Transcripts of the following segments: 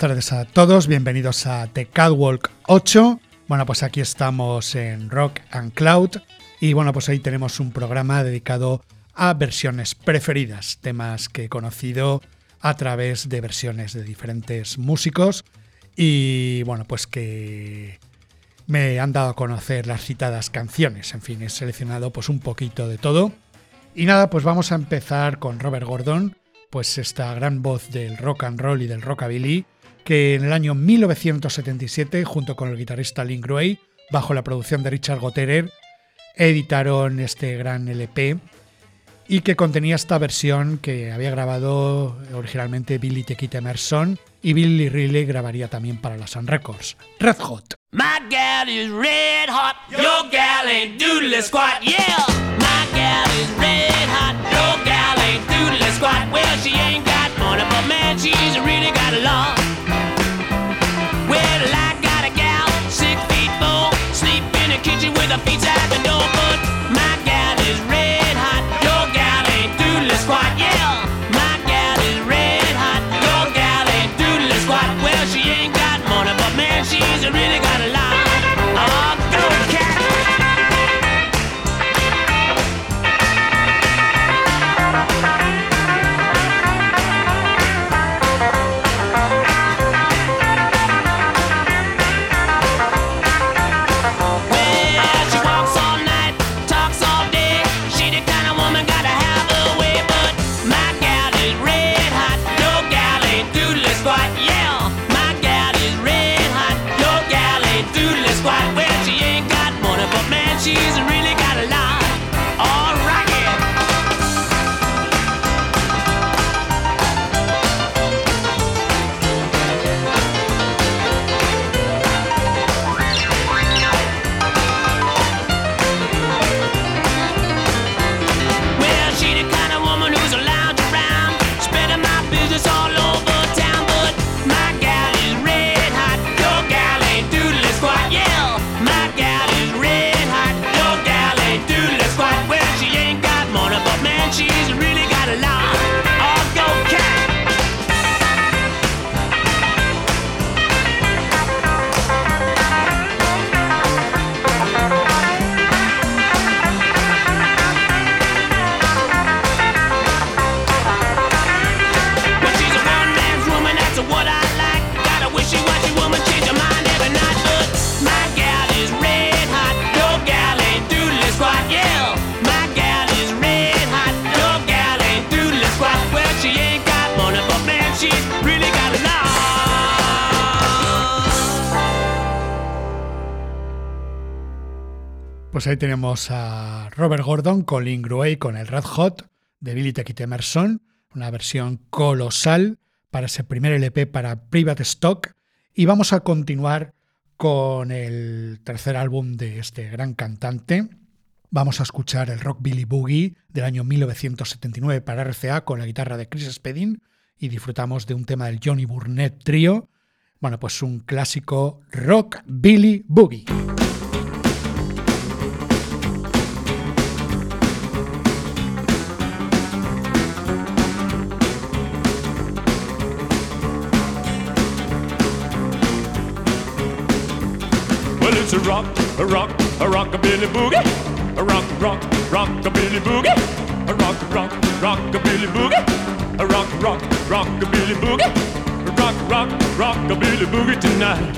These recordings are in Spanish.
Tardes a todos, bienvenidos a The Catwalk 8. Bueno, pues aquí estamos en Rock and Cloud y bueno, pues ahí tenemos un programa dedicado a versiones preferidas, temas que he conocido a través de versiones de diferentes músicos y bueno, pues que me han dado a conocer las citadas canciones, en fin, he seleccionado pues un poquito de todo. Y nada, pues vamos a empezar con Robert Gordon, pues esta gran voz del rock and roll y del rockabilly, que en el año 1977, junto con el guitarrista Link Gray, bajo la producción de Richard Gotterer, editaron este gran LP y que contenía esta versión que había grabado originalmente Billy Tequita Emerson y Billy Riley grabaría también para la Sun Records. Red Hot. My gal is red hot, your gal ain't doodle squat, yeah. My gal is red hot, your gal ain't doodle squat. Well, she ain't got money, but man, she's really got a lot. Kitchen with her feet out the door, but my gal is red hot, your gal ain't doodle squat, yeah. My gal is red hot, your gal ain't doodle squat. Well, she ain't got money, but man, she's a lot. Oh, tenemos a Robert Gordon con Link Gray con el Red Hot de Billy Tequita Emerson, una versión colosal para ese primer LP para Private Stock. Y vamos a continuar con el tercer álbum de este gran cantante. Vamos a escuchar el Rock Billy Boogie del año 1979 para RCA con la guitarra de Chris Spedding y disfrutamos de un tema del Johnny Burnett Trio. Bueno, pues un clásico Rock Billy Boogie. A rock, a rock, a rockabilly boogie. a rock, rock, rockabilly boogie, a rock, rock, rockabilly boogie, a rock, rock, rockabilly boogie, a rock, rock, rockabilly boogie tonight.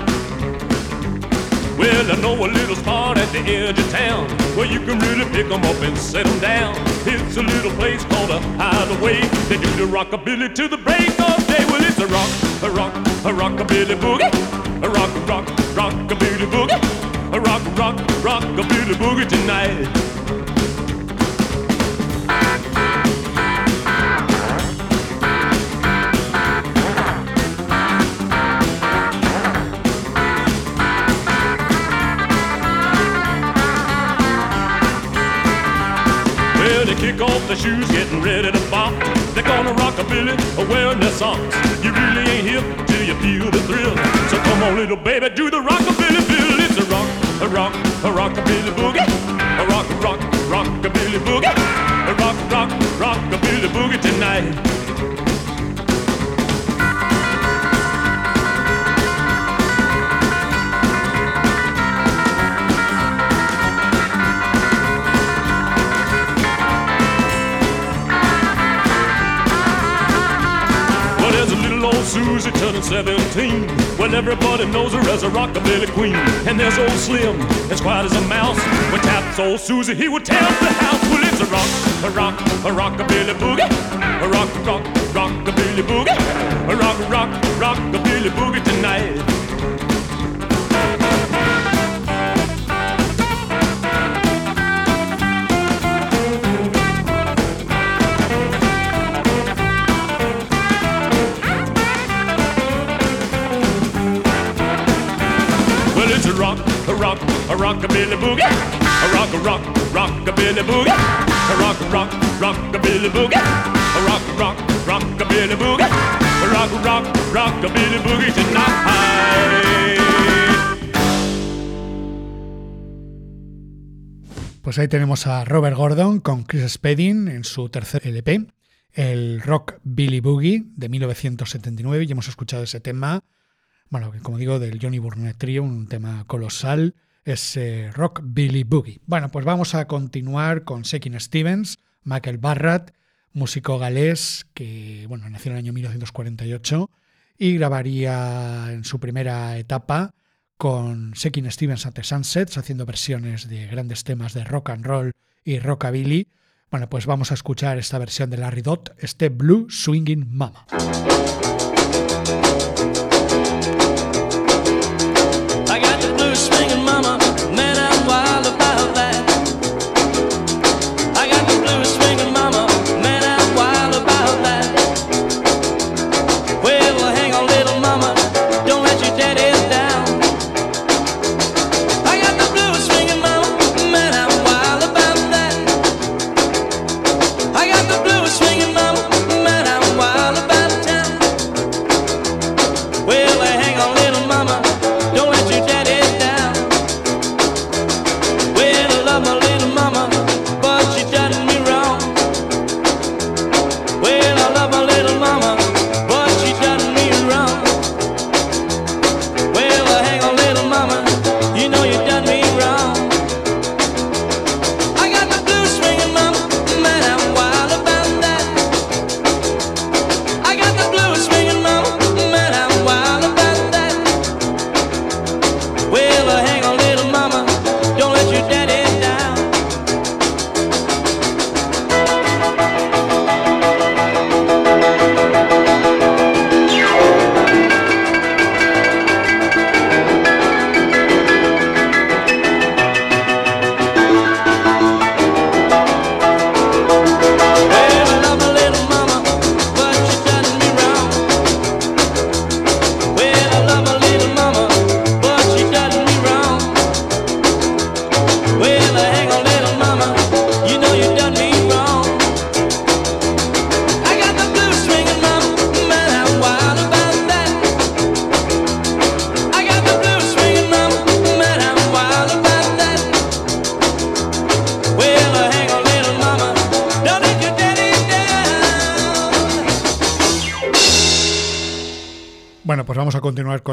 Well, I know a little spot at the edge of town where you can really pick 'em up and set 'em down. It's a little place called a hideaway. They do the rockabilly to the break of day. Well, it's a rock, a rock, a rockabilly boogie, a rock, rock, rockabilly boogie, a rock, rock, rockabilly boogie tonight. Well, they kick off their shoes, getting ready to bop. They're gonna rock a billy, wearing their socks. You really ain't hip till you feel the thrill. So come on, little baby, do the rockabilly a rock, a rock, a rockabilly boogie, a rock, rock, rockabilly boogie, a rock, rock, rockabilly boogie tonight. Susie turning 17. Well, everybody knows her as a rockabilly queen. And there's old Slim, as quiet as a mouse. When taps old Susie, he would up the house. Well, it's a rock, a rock, a rockabilly boogie. A rock, rock, rockabilly boogie. A rock, rock, rockabilly boogie tonight. A. A rock, a rock. A rock, a rock. A rock, a rock. A rock, a rock. Pues ahí tenemos a Robert Gordon con Chris Spedding en su tercer LP, el Rock Billy Boogie de 1979, y hemos escuchado ese tema, bueno, como digo, del Johnny Burnett Trio, un tema colosal, ese Rock Billy Boogie. Bueno, pues vamos a continuar con Sekin Stevens, Michael Barrett, músico galés que, bueno, nació en el año 1948 y grabaría en su primera etapa con Sekin Stevens at the Sunsets, haciendo versiones de grandes temas de rock and roll y rockabilly. Bueno, pues vamos a escuchar esta versión de Larry Dot, este Blue Swinging Mama.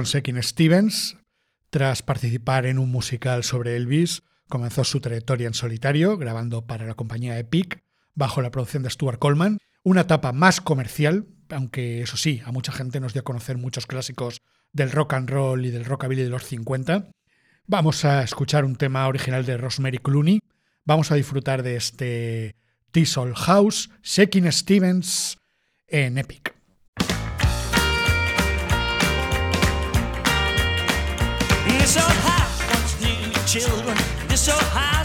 Sekin Stevens. Tras participar en un musical sobre Elvis, comenzó su trayectoria en solitario, grabando para la compañía Epic, bajo la producción de Stuart Coleman, una etapa más comercial, aunque eso sí, a mucha gente nos dio a conocer muchos clásicos del rock and roll y del rockabilly de los 50. Vamos a escuchar un tema original de Rosemary Clooney, vamos a disfrutar de este T-Soul House, Shaking Stevens en Epic. This old house once knew children. This old house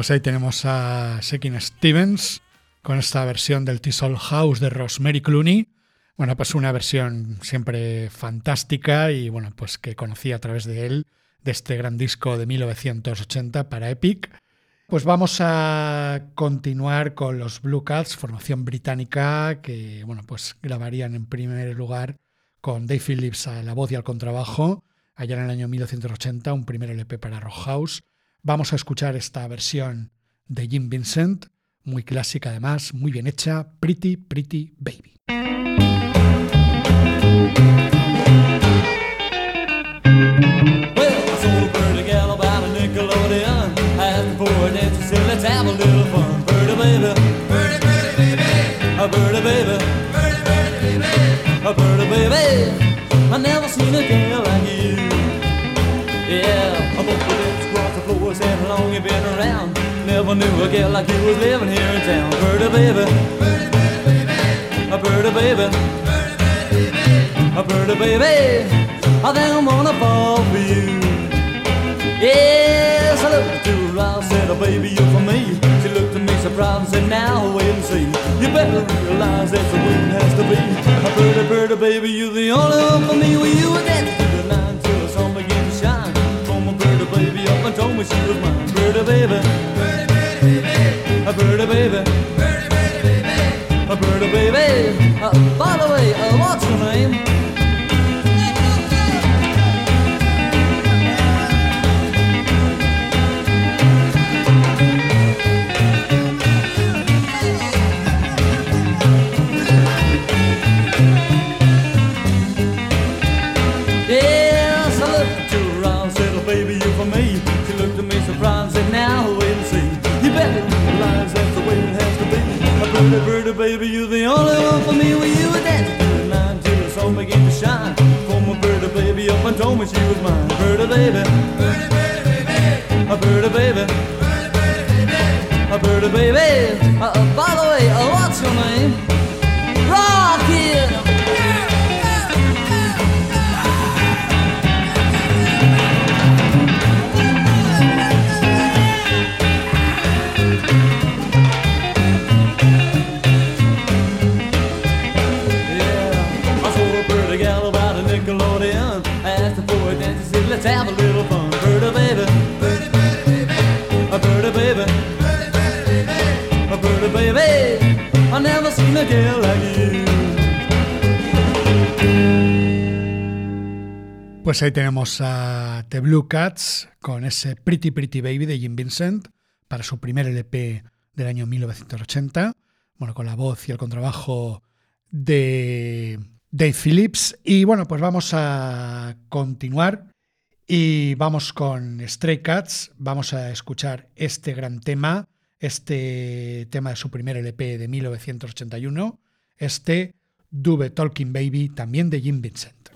Pues ahí tenemos a Shakin' Stevens con esta versión del T-Soul House de Rosemary Clooney. Bueno, pues una versión siempre fantástica y bueno, pues que conocí a través de él, de este gran disco de 1980 para Epic. Pues vamos a continuar con los Blue Cats, formación británica que bueno, pues grabarían en primer lugar con Dave Phillips a la voz y al contrabajo, allá en el año 1980, un primer LP para Rock House. Vamos a escuchar esta versión de Jim Vincent, muy clásica además, muy bien hecha, Pretty Pretty Baby. Well, I a Never knew a girl like you was living here in town. Pretty baby, pretty baby, a pretty baby, pretty baby, a pretty baby. I think I'm gonna fall for you. Yes, I looked to her, I said, oh, baby, you're for me. She looked at me surprised and said, now wait and see. You better realize that's the way it has to be. A pretty, pretty baby, you're the only one for me. Well, you were through the night till the sun began to shine. Pulled my pretty baby up and told me she was mine. Pretty baby, a birdie baby, Birdie, pretty baby, a birdie baby. Uh, by the way, uh, what's your name? baby, you're the only one for me. When you were dancing through the night until the sun began to shine. Called my birdie baby up and told me she was mine. Birdie baby, birdie birdie baby, a birdie baby, birdie birdie baby, a birdie baby. Uh, by the way, uh, what's your name? Rob. Pues ahí tenemos a The Blue Cats con ese Pretty Pretty Baby de Jim Vincent para su primer LP del año 1980. Bueno, con la voz y el contrabajo de Dave Phillips. Y bueno, pues vamos a continuar y vamos con Stray Cats. Vamos a escuchar este gran tema, este tema de su primer LP de 1981, este Dube Talking Baby, también de Jim Vincent.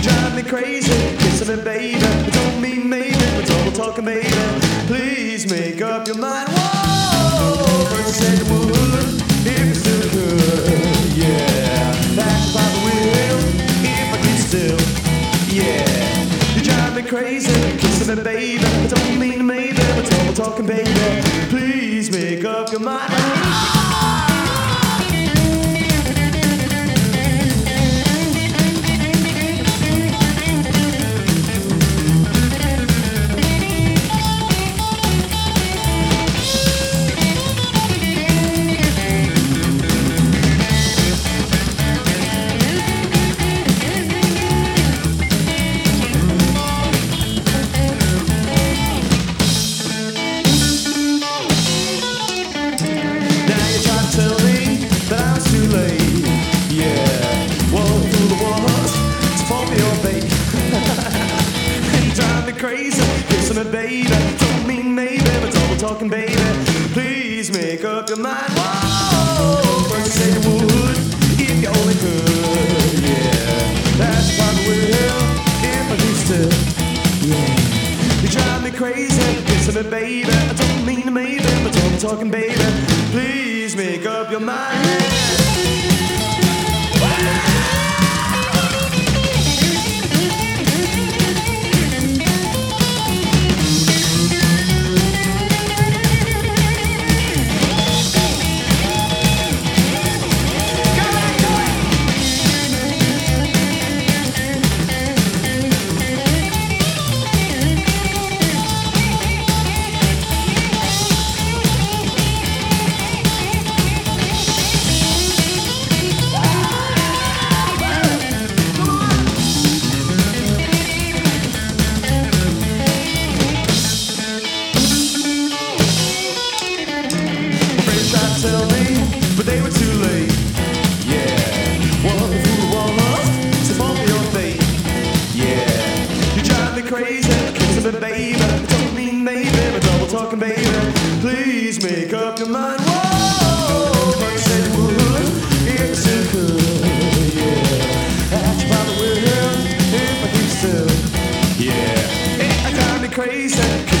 Yeah, me crazy, baby. But baby. Make up your mind. Whoa, if you still could. Yeah, if I could still. Yeah, you drive me crazy, kissing me, baby. I don't mean maybe, but double talking, baby. Please make up your mind.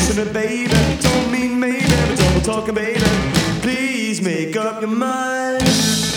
Kissing me, baby. Don't mean maybe, but double talking, baby. Please make up your mind.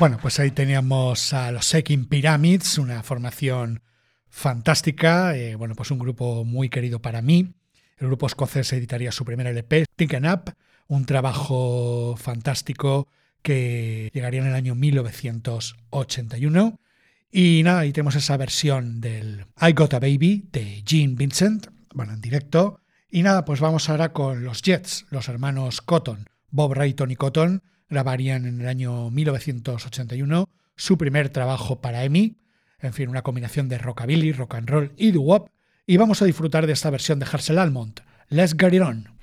Bueno, pues ahí teníamos a los Seeking Pyramids, una formación fantástica, eh, bueno, pues un grupo muy querido para mí. El grupo escocés editaría su primer LP, Thinking Up, un trabajo fantástico que llegaría en el año 1981. Y nada, ahí tenemos esa versión del I Got a Baby de Gene Vincent, bueno, en directo. Y nada, pues vamos ahora con los Jets, los hermanos Cotton. Bob Rayton y Cotton grabarían en el año 1981 su primer trabajo para EMI, en fin, una combinación de rockabilly, rock and roll y doo-wop, y vamos a disfrutar de esta versión de Harsel Almond, Let's Get It On.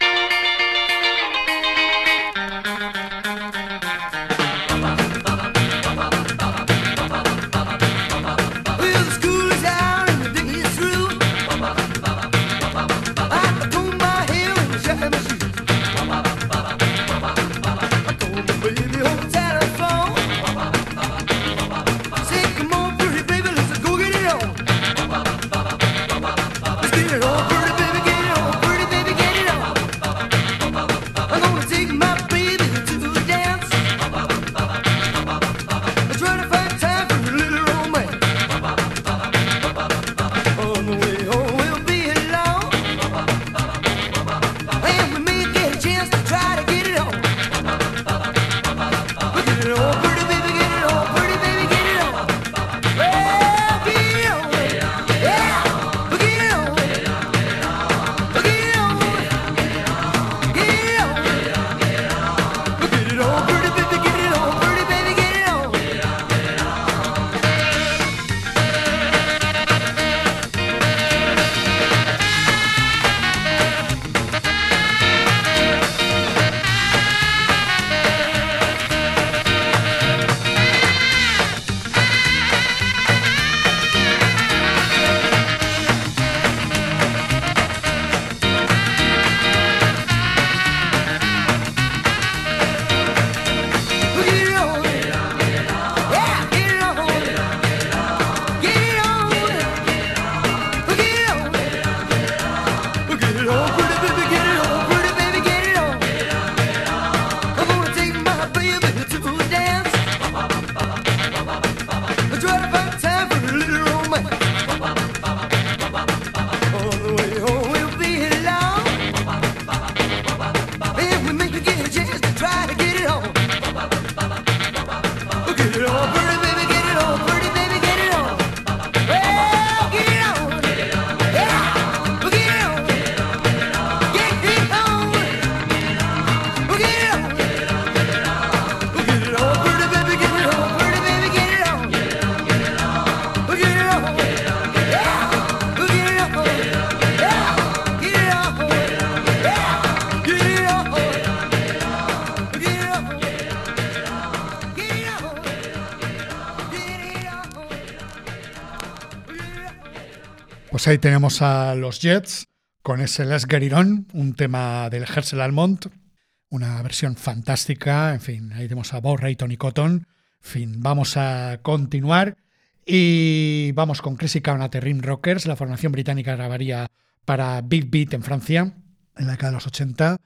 Ahí tenemos a los Jets con ese It On, un tema del Hersel Almond, una versión fantástica. En fin, ahí tenemos a Rayton y Cotton. En fin, vamos a continuar y vamos con Crazy Carnate Rim Rockers. La formación británica grabaría para Big Beat en Francia en la década de los 80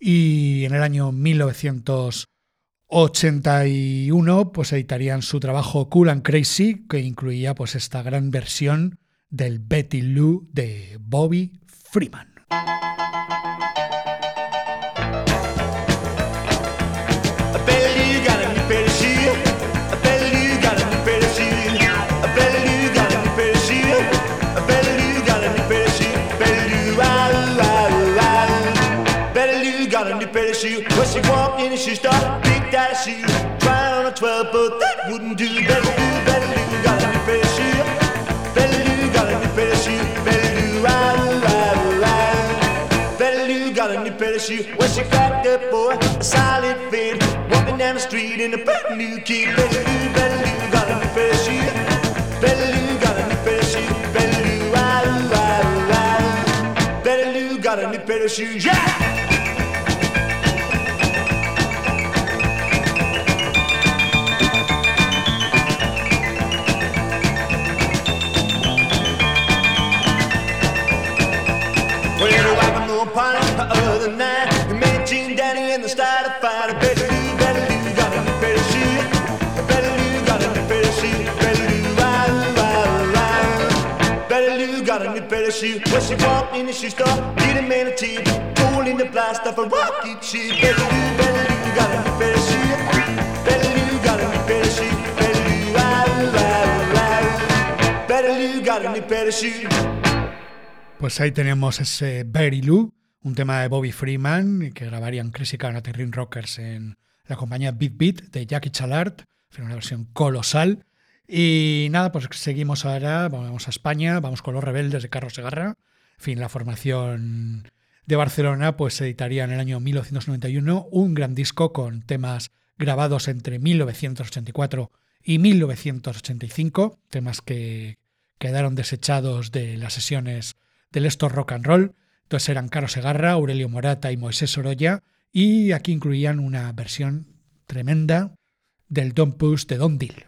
y en el año 1981 pues editarían su trabajo Cool and Crazy que incluía pues esta gran versión del Betty Lou de Bobby Freeman. parachute. When she walked in and she started big daddy shoes. Trying on a 12 foot, that wouldn't do. Better a new pair of shoes. Well, she cracked up, boy, a solid fit. Walking down the street in a brand new kid. Better do, better do, got a new pair of shoes. Better do, got a new pair of shoes. Better do, ride, ride, ride. Better do, got a new pair of shoes. Yeah! Other night. You met Gene Danny and the started fight. Better do, better do, got a new pair of shoes. Better do, got a new pair of shoes. Better do, ride, ride, ride. Better do, got a new pair of shoes. Well, she walked in the shoe store, did a man a tip, told in the blast of a rocket ship. Better do, better do, got a new pair of shoes. Better do, got a new pair of shoes. Better do, ride, ride, ride. Better do, got a new pair of shoes. Pues ahí tenemos ese Very Lou, un tema de Bobby Freeman que grabarían Crazy y Ring Rockers en la compañía Beat Beat de Jackie Chalart, una versión colosal. Y nada, pues seguimos ahora, vamos a España, vamos con los rebeldes de Carlos Segarra. En fin, la formación de Barcelona pues editaría en el año 1991 un gran disco con temas grabados entre 1984 y 1985, temas que quedaron desechados de las sesiones del Estor Rock and Roll. Entonces eran Caro Segarra, Aurelio Morata y Moisés Sorolla. Y aquí incluían una versión tremenda del Don't Push de Don Deal.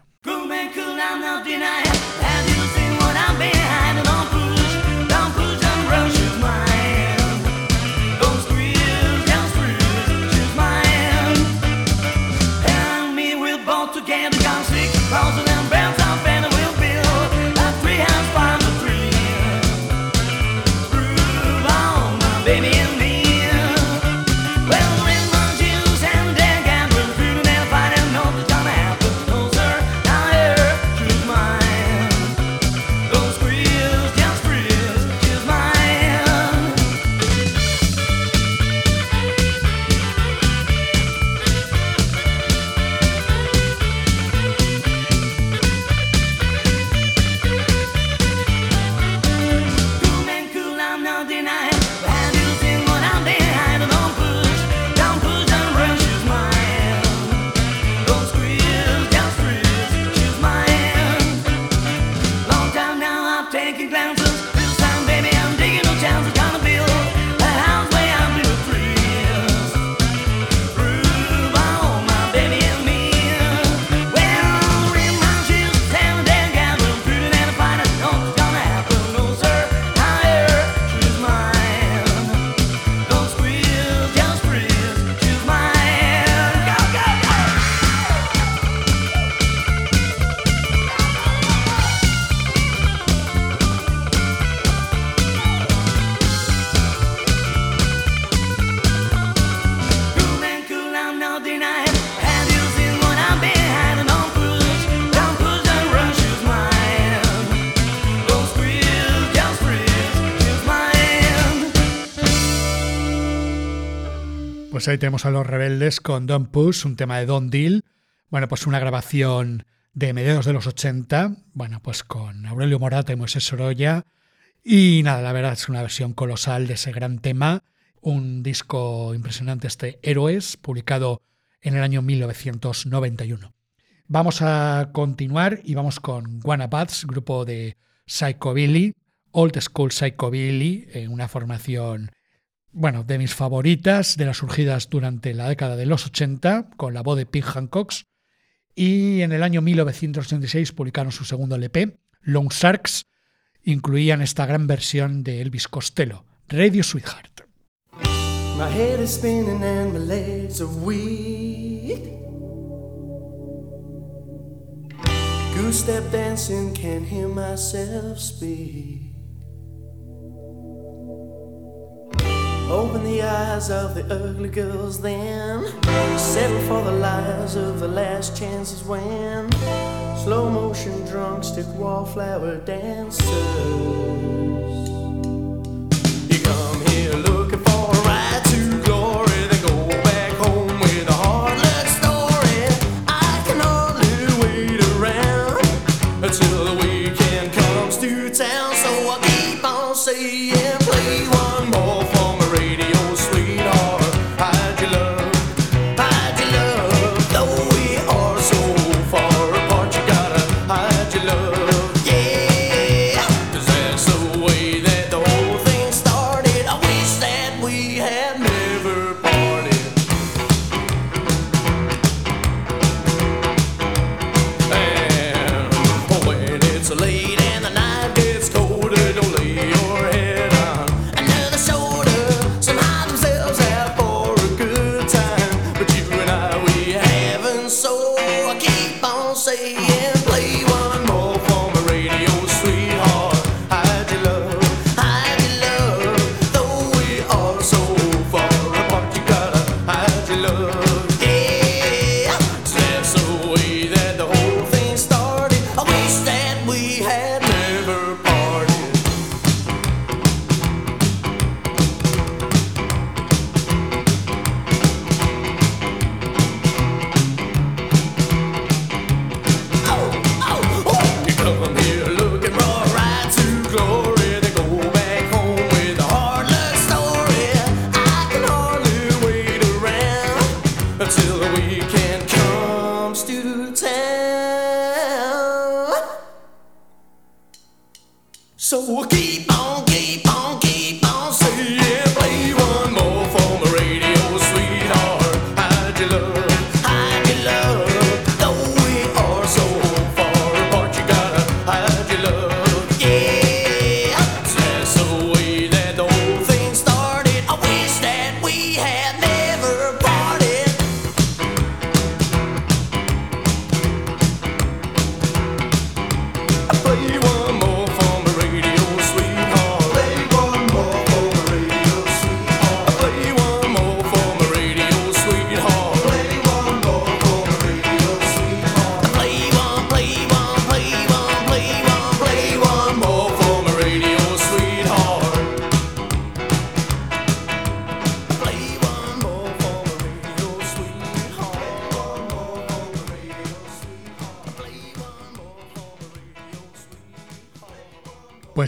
Ahí tenemos a los rebeldes con Don't Push, un tema de Don Deal. Bueno, pues una grabación de mediados de los 80, bueno, pues con Aurelio Morata y Moisés Sorolla. Y nada, la verdad es una versión colosal de ese gran tema. Un disco impresionante, este Héroes, publicado en el año 1991. Vamos a continuar y vamos con Wannabads, grupo de Psychobilly, Old School Psychobilly, una formación bueno, de mis favoritas, de las surgidas durante la década de los 80, con la voz de Pete Hancocks. Y en el año 1986 publicaron su segundo LP, Lone Sharks. Incluían esta gran versión de Elvis Costello, Radio Sweetheart. Open the eyes of the ugly girls then. Settle for the lies of the last chances when. Slow motion drunk stick wallflower dancers. You come here looking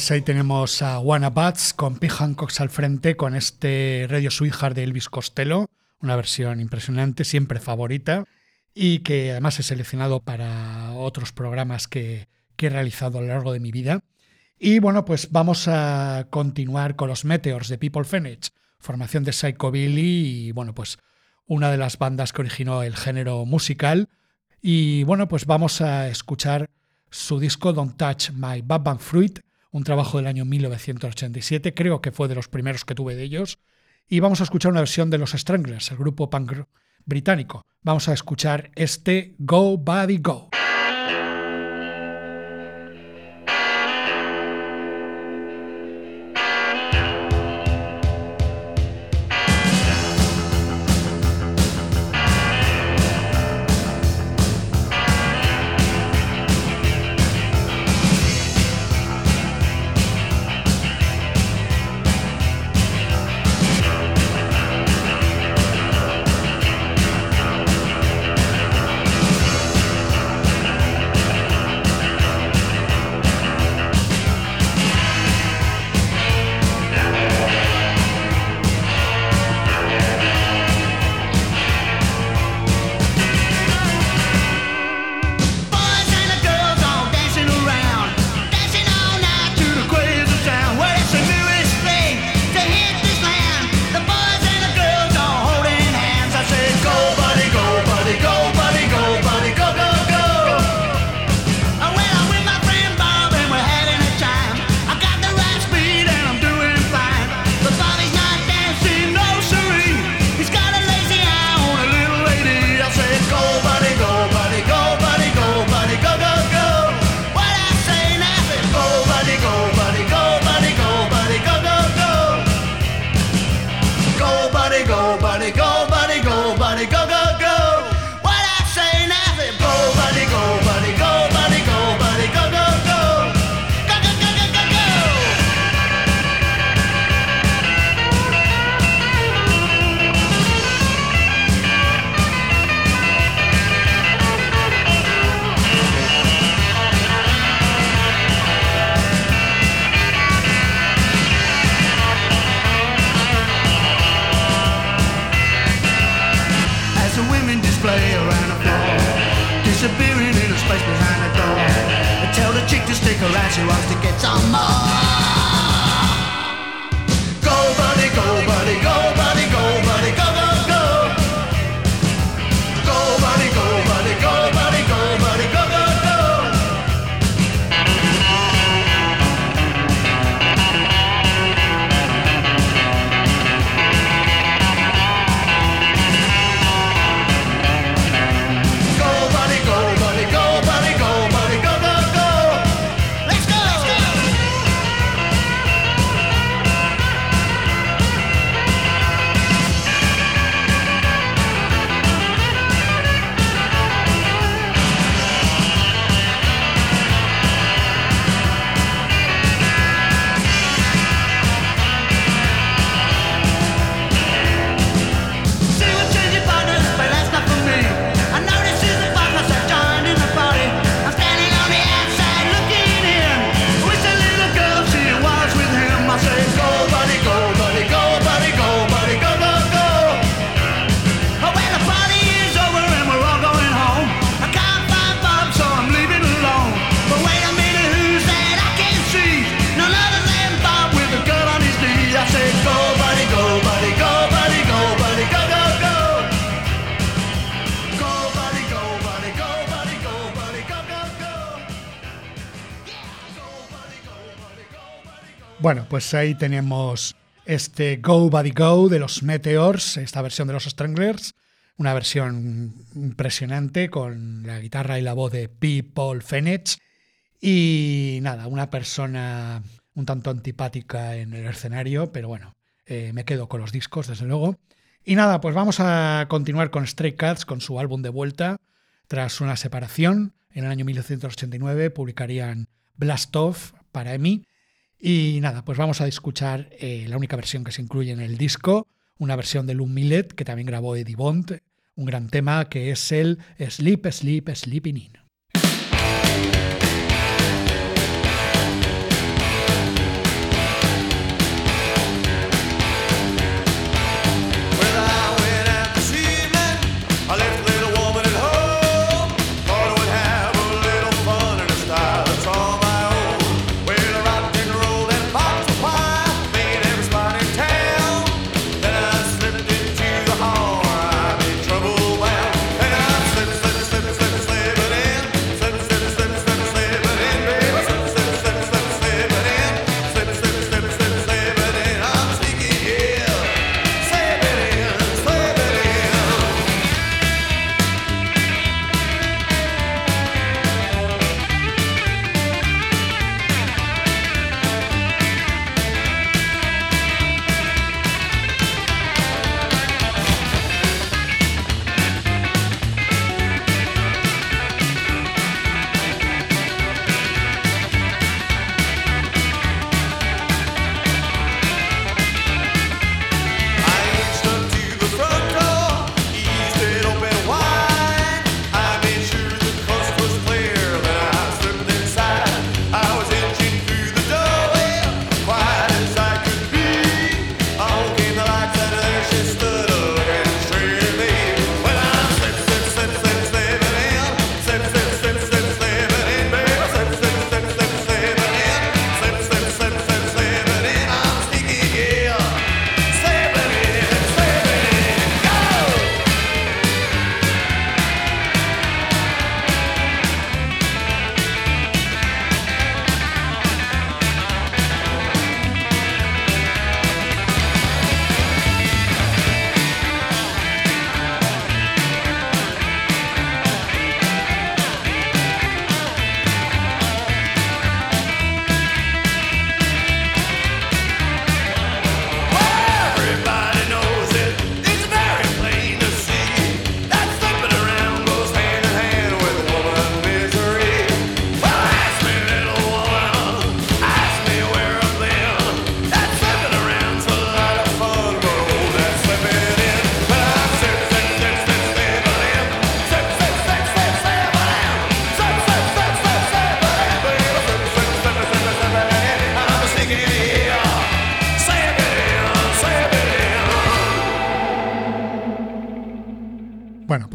Pues ahí tenemos a Wannabats con P. Hancock al frente con este Radio Sweetheart de Elvis Costello, una versión impresionante, siempre favorita, y que además he seleccionado para otros programas que, he realizado a lo largo de mi vida. Y bueno, pues vamos a continuar con los Meteors de People Fenich, formación de Psycho Billy y bueno, pues una de las bandas que originó el género musical. Y bueno, pues vamos a escuchar su disco Don't Touch My Bad Fruit un trabajo del año 1987, creo que fue de los primeros que tuve de ellos, y vamos a escuchar una versión de los Stranglers, el grupo punk británico. Vamos a escuchar este Go Buddy Go. way around the floor, disappearing in the space behind the door. I tell the chick to stick around, she wants to get some more. Go, buddy, go, buddy, go. Bueno, pues ahí tenemos este Go Buddy Go de los Meteors, esta versión de los Stranglers, una versión impresionante con la guitarra y la voz de P. Paul Fenech. Y nada, una persona un tanto antipática en el escenario, pero bueno, eh, me quedo con los discos, desde luego. Y nada, pues vamos a continuar con Stray Cats, con su álbum de vuelta. Tras una separación, en el año 1989 publicarían Blast Off para EMI y nada, pues vamos a escuchar eh, la única versión que se incluye en el disco, una versión de Lou Millet que también grabó Eddie Bond, un gran tema que es el Sleep, Sleep, Sleeping In.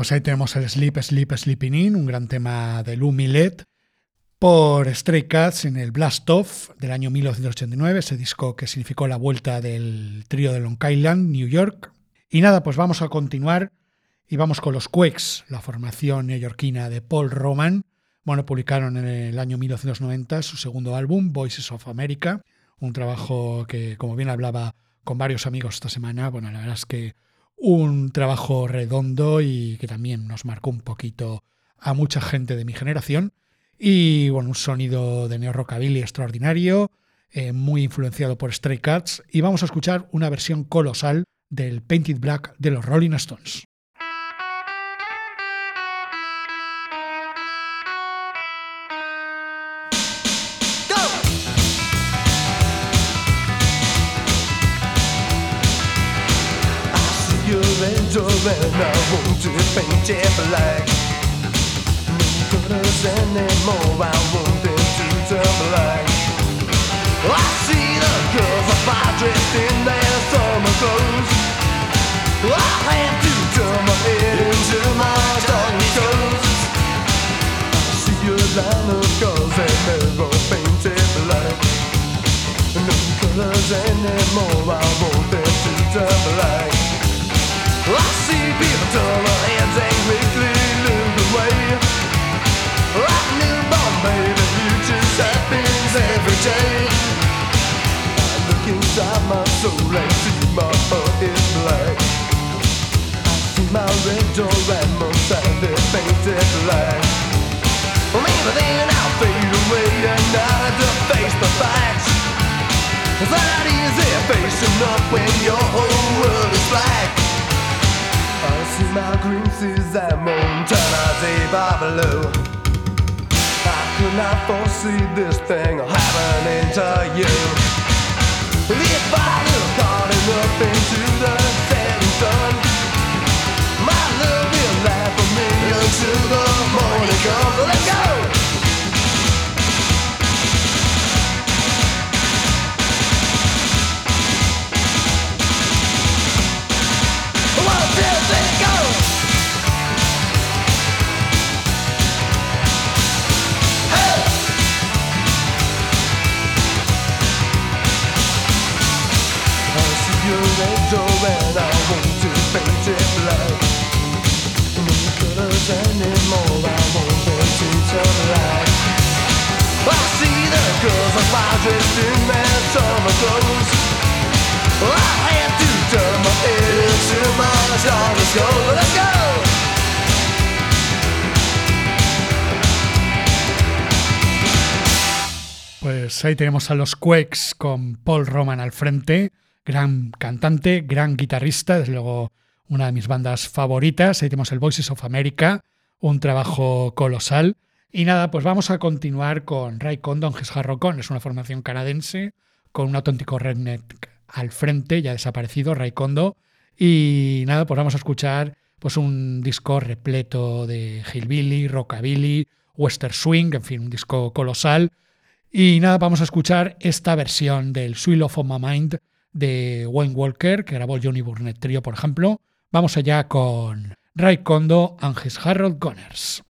Pues ahí tenemos el Sleep, Sleep, Sleeping In, un gran tema de Lou por Stray Cats en el Blast Off del año 1989, ese disco que significó la vuelta del trío de Long Island, New York. Y nada, pues vamos a continuar y vamos con los Quakes, la formación neoyorquina de Paul Roman. Bueno, publicaron en el año 1990 su segundo álbum, Voices of America, un trabajo que, como bien hablaba con varios amigos esta semana, bueno, la verdad es que un trabajo redondo y que también nos marcó un poquito a mucha gente de mi generación. Y bueno, un sonido de neo rockabilly extraordinario, eh, muy influenciado por Stray Cats. Y vamos a escuchar una versión colosal del Painted Black de los Rolling Stones. Angel and I want to paint it black. Colors anymore, I want them to turn black. I see the girls are dressed in their summer clothes. I have to turn my head into my dark clothes. I see your line of girls and all painted black. No colors anymore, I want them to turn black. It's not easy facing up when your whole world is black. See my creases and Montana deep below. I could not foresee this thing happening to you. If I look hard enough into the Pues ahí tenemos a los Quakes con Paul Roman al frente, gran cantante, gran guitarrista, desde luego una de mis bandas favoritas. Ahí tenemos el Voices of America, un trabajo colosal. Y nada, pues vamos a continuar con Ray Condon, His Harrocon, es una formación canadiense con un auténtico redneck al frente, ya desaparecido, Ray Kondo. Y nada, pues vamos a escuchar pues un disco repleto de hillbilly, rockabilly, western swing, en fin, un disco colosal. Y nada, vamos a escuchar esta versión del Sweet of My Mind de Wayne Walker, que grabó Johnny Burnett Trio, por ejemplo. Vamos allá con Ray Kondo and Harold Gunners.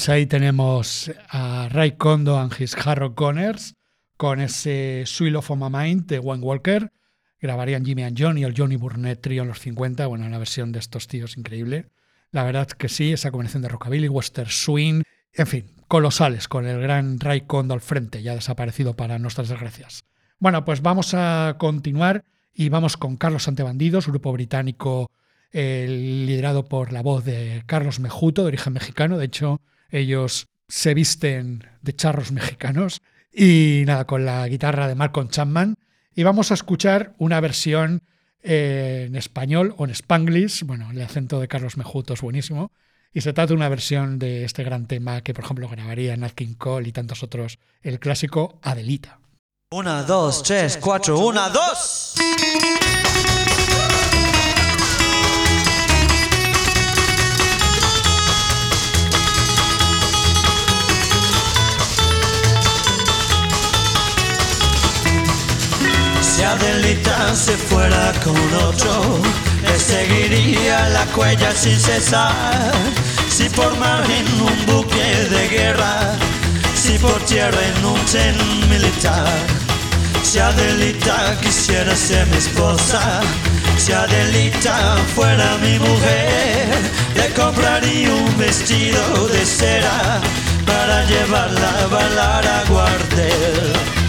Pues ahí tenemos a Ray Kondo and his Harrow Gunners con ese Sweet of My Mind de Wayne Walker. Grabarían Jimmy and Johnny, el Johnny Burnett Trio en los 50. Bueno, la versión de estos tíos increíble. La verdad que sí, esa combinación de rockabilly, western swing, en fin, colosales con el gran Ray Kondo al frente, ya desaparecido para nuestras desgracias. Bueno, pues vamos a continuar y vamos con Carlos Antebandidos, grupo británico eh, liderado por la voz de Carlos Mejuto, de origen mexicano. De hecho, ellos se visten de charros mexicanos y nada, con la guitarra de Malcolm Chapman. Y vamos a escuchar una versión eh, en español o en spanglish. Bueno, el acento de Carlos Mejuto es buenísimo. Y se trata de una versión de este gran tema que, por ejemplo, grabaría Nat King Cole y tantos otros, el clásico Adelita. Una, dos, tres, cuatro, una, dos. Si Adelita se fuera con otro, le seguiría la cuella sin cesar. Si por mar en un buque de guerra, si por tierra en un tren militar. Si Adelita quisiera ser mi esposa, si Adelita fuera mi mujer, le compraría un vestido de cera para llevarla a bailar a Guardel.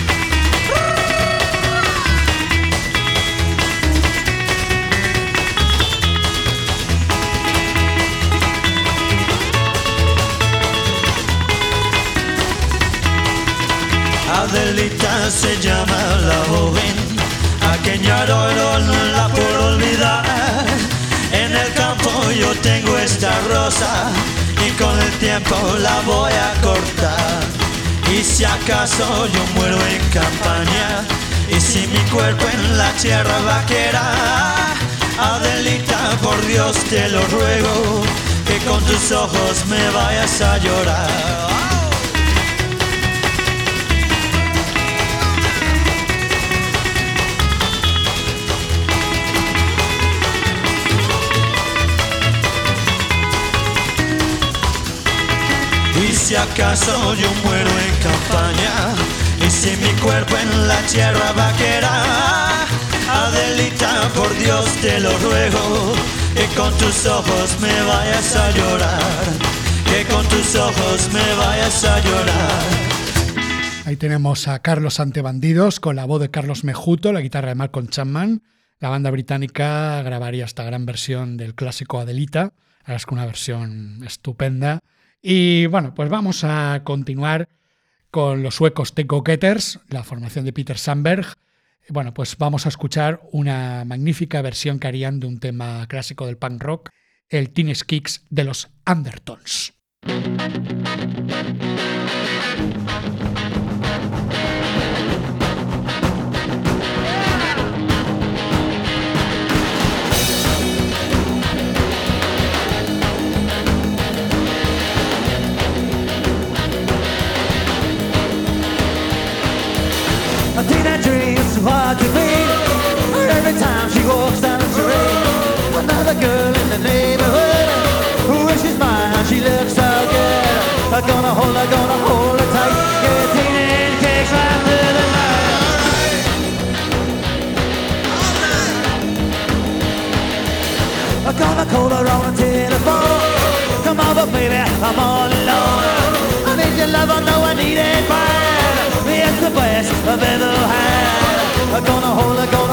Adelita se llama la joven, a quien ya adoro no la puedo olvidar. En el campo yo tengo esta rosa y con el tiempo la voy a cortar. Y si acaso yo muero en campaña y si mi cuerpo en la tierra vaquera, Adelita, por Dios te lo ruego, que con tus ojos me vayas a llorar. Y si acaso yo muero en campaña Y si mi cuerpo en la tierra vaquera Adelita, por Dios te lo ruego Que con tus ojos me vayas a llorar Que con tus ojos me vayas a llorar Ahí tenemos a Carlos Antebandidos con la voz de Carlos Mejuto, la guitarra de Malcolm Chapman. La banda británica grabaría esta gran versión del clásico Adelita. Es que una versión estupenda. Y bueno, pues vamos a continuar con los suecos The Go-Getters, la formación de Peter Sandberg. Bueno, pues vamos a escuchar una magnífica versión que harían de un tema clásico del punk rock, el Teenage Kicks de los Undertones. I'm her on the telephone. Come over, baby, I'm all alone. I need your love, I know I need it bad. It's the best I've ever had. I'm gonna hold her, gonna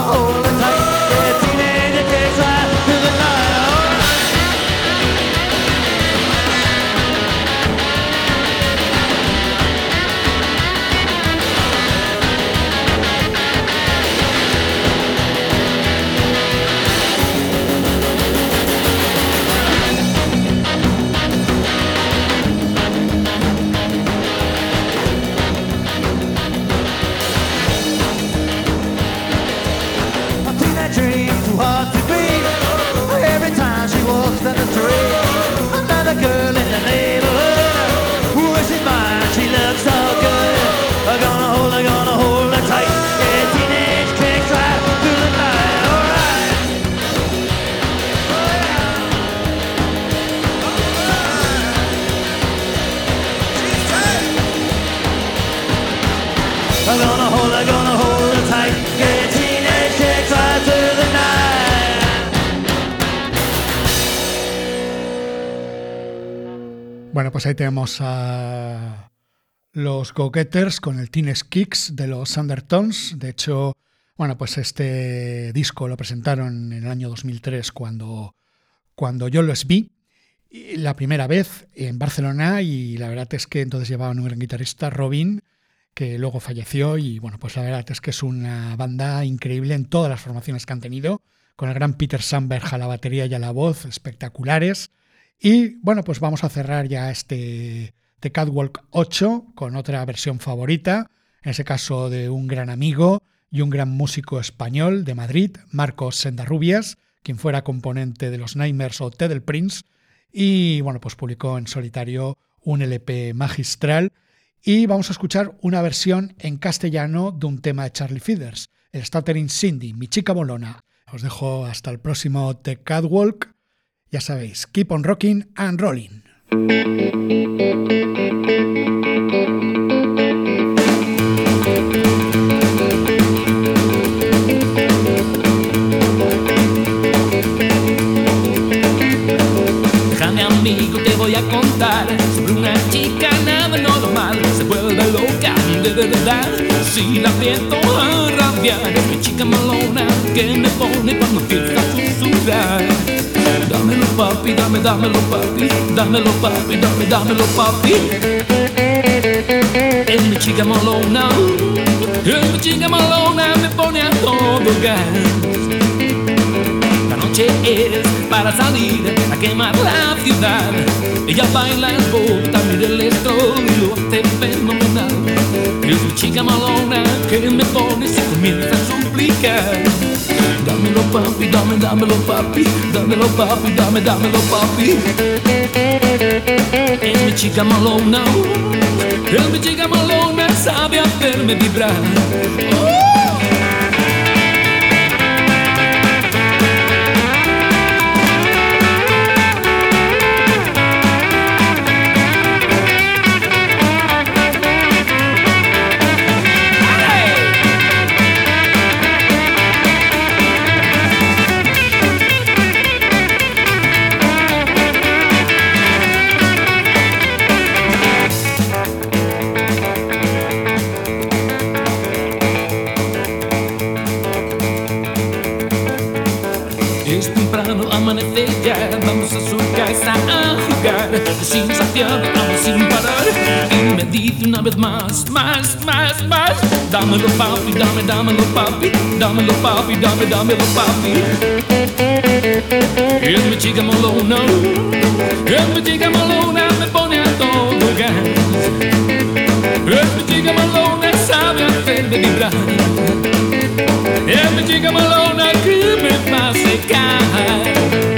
Bueno, pues ahí tenemos a los Go-Getters con el Teenage Kicks de los Undertones. De hecho, bueno, pues este disco lo presentaron en el año 2003 cuando, cuando yo los vi la primera vez en Barcelona y la verdad es que entonces llevaban un gran guitarrista, Robin, que luego falleció y bueno, pues la verdad es que es una banda increíble en todas las formaciones que han tenido, con el gran Peter Sandberg a la batería y a la voz, espectaculares. Y bueno, pues vamos a cerrar ya este The Catwalk 8 con otra versión favorita, en ese caso de un gran amigo y un gran músico español de Madrid, Marcos Sendarrubias, quien fuera componente de los Nightmares o Ted el Prince, y bueno, pues publicó en solitario un LP magistral. Y vamos a escuchar una versión en castellano de un tema de Charlie Feeders, el Stuttering Cindy, mi chica bolona. Os dejo hasta el próximo The Catwalk. Ya sabéis, keep on rocking and rolling. Déjame amigo, te voy a contar Si la aprieto a rabiar, es mi chica malona que me pone cuando empieza a susurrar. Dámelo papi, dame, dámelo papi, dámelo papi, dame, dámelo papi. Es mi chica malona, es mi chica malona, me pone a todo gas. La noche es para salir a quemar la ciudad. Ella baila el pop, también el estrol y lo hace fenomenal. Es mi chica malona que me pone si comienza a suplicar. Dámelo papi, dame, dámelo papi, dámelo papi, dame, dámelo papi. Es mi chica malona, es mi chica malona, sabe hacerme vibrar. pasión aún sin parar Y me dice una vez más, más, más, más Dámelo papi, dame, dámelo papi. Dámelo papi, dame, dámelo papi. Es mi chica malona, Es mi chica malona, me pone a todo gas Es mi chica malona, sabe hacerme vibrar Es mi chica malona, que me hace caer